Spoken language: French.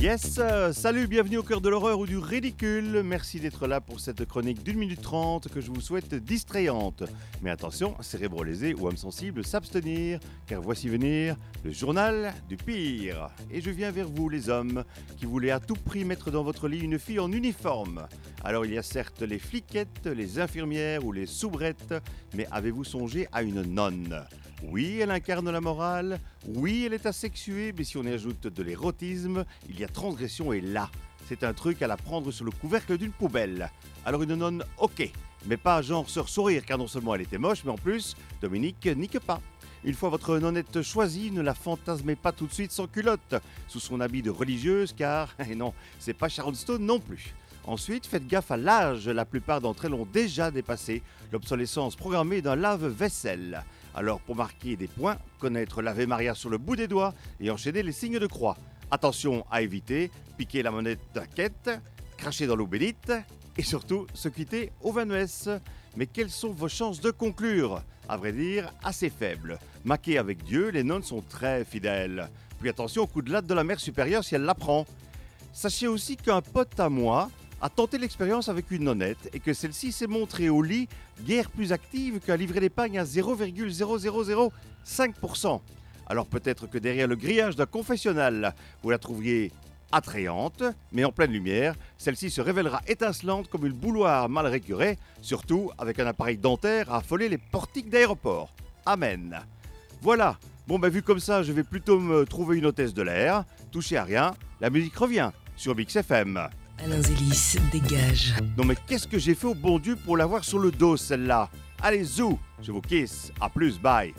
Yes, euh, salut, bienvenue au cœur de l'horreur ou du ridicule. Merci d'être là pour cette chronique d'une minute trente que je vous souhaite distrayante. Mais attention, cérébro lésé ou âme sensible, s'abstenir, car voici venir le journal du pire. Et je viens vers vous, les hommes, qui voulez à tout prix mettre dans votre lit une fille en uniforme. Alors il y a certes les fliquettes, les infirmières ou les soubrettes, mais avez-vous songé à une nonne? Oui, elle incarne la morale, oui, elle est asexuée, mais si on y ajoute de l'érotisme, il y a transgression et là. C'est un truc à la prendre sur le couvercle d'une poubelle. Alors une nonne, ok, mais pas genre sœur sourire, car non seulement elle était moche, mais en plus, Dominique nique pas. Une fois votre nonnette choisie, ne la fantasmez pas tout de suite sans culotte, sous son habit de religieuse, car, et non, c'est pas Sharon Stone non plus. Ensuite, faites gaffe à l'âge, la plupart d'entre elles ont déjà dépassé l'obsolescence programmée d'un lave-vaisselle. Alors pour marquer des points, connaître l'Ave Maria sur le bout des doigts et enchaîner les signes de croix. Attention à éviter, piquer la monnaie quête, cracher dans l'eau bénite et surtout se quitter au vin Mais quelles sont vos chances de conclure? À vrai dire, assez faibles. Maquées avec Dieu, les nonnes sont très fidèles. Puis attention au coup de latte de la mère supérieure si elle l'apprend. Sachez aussi qu'un pote à moi a tenté l'expérience avec une nonnette et que celle-ci s'est montrée au lit guère plus active qu'un livret d'épargne à 0,0005%. Alors peut-être que derrière le grillage d'un confessionnal, vous la trouviez attrayante, mais en pleine lumière, celle-ci se révélera étincelante comme une bouloire mal récurée, surtout avec un appareil dentaire à affoler les portiques d'aéroport. Amen. Voilà, bon ben vu comme ça, je vais plutôt me trouver une hôtesse de l'air, toucher à rien, la musique revient sur BixFM. Alain dégage. Non mais qu'est-ce que j'ai fait au bon Dieu pour l'avoir sur le dos celle-là? Allez zou, je vous kiss, à plus, bye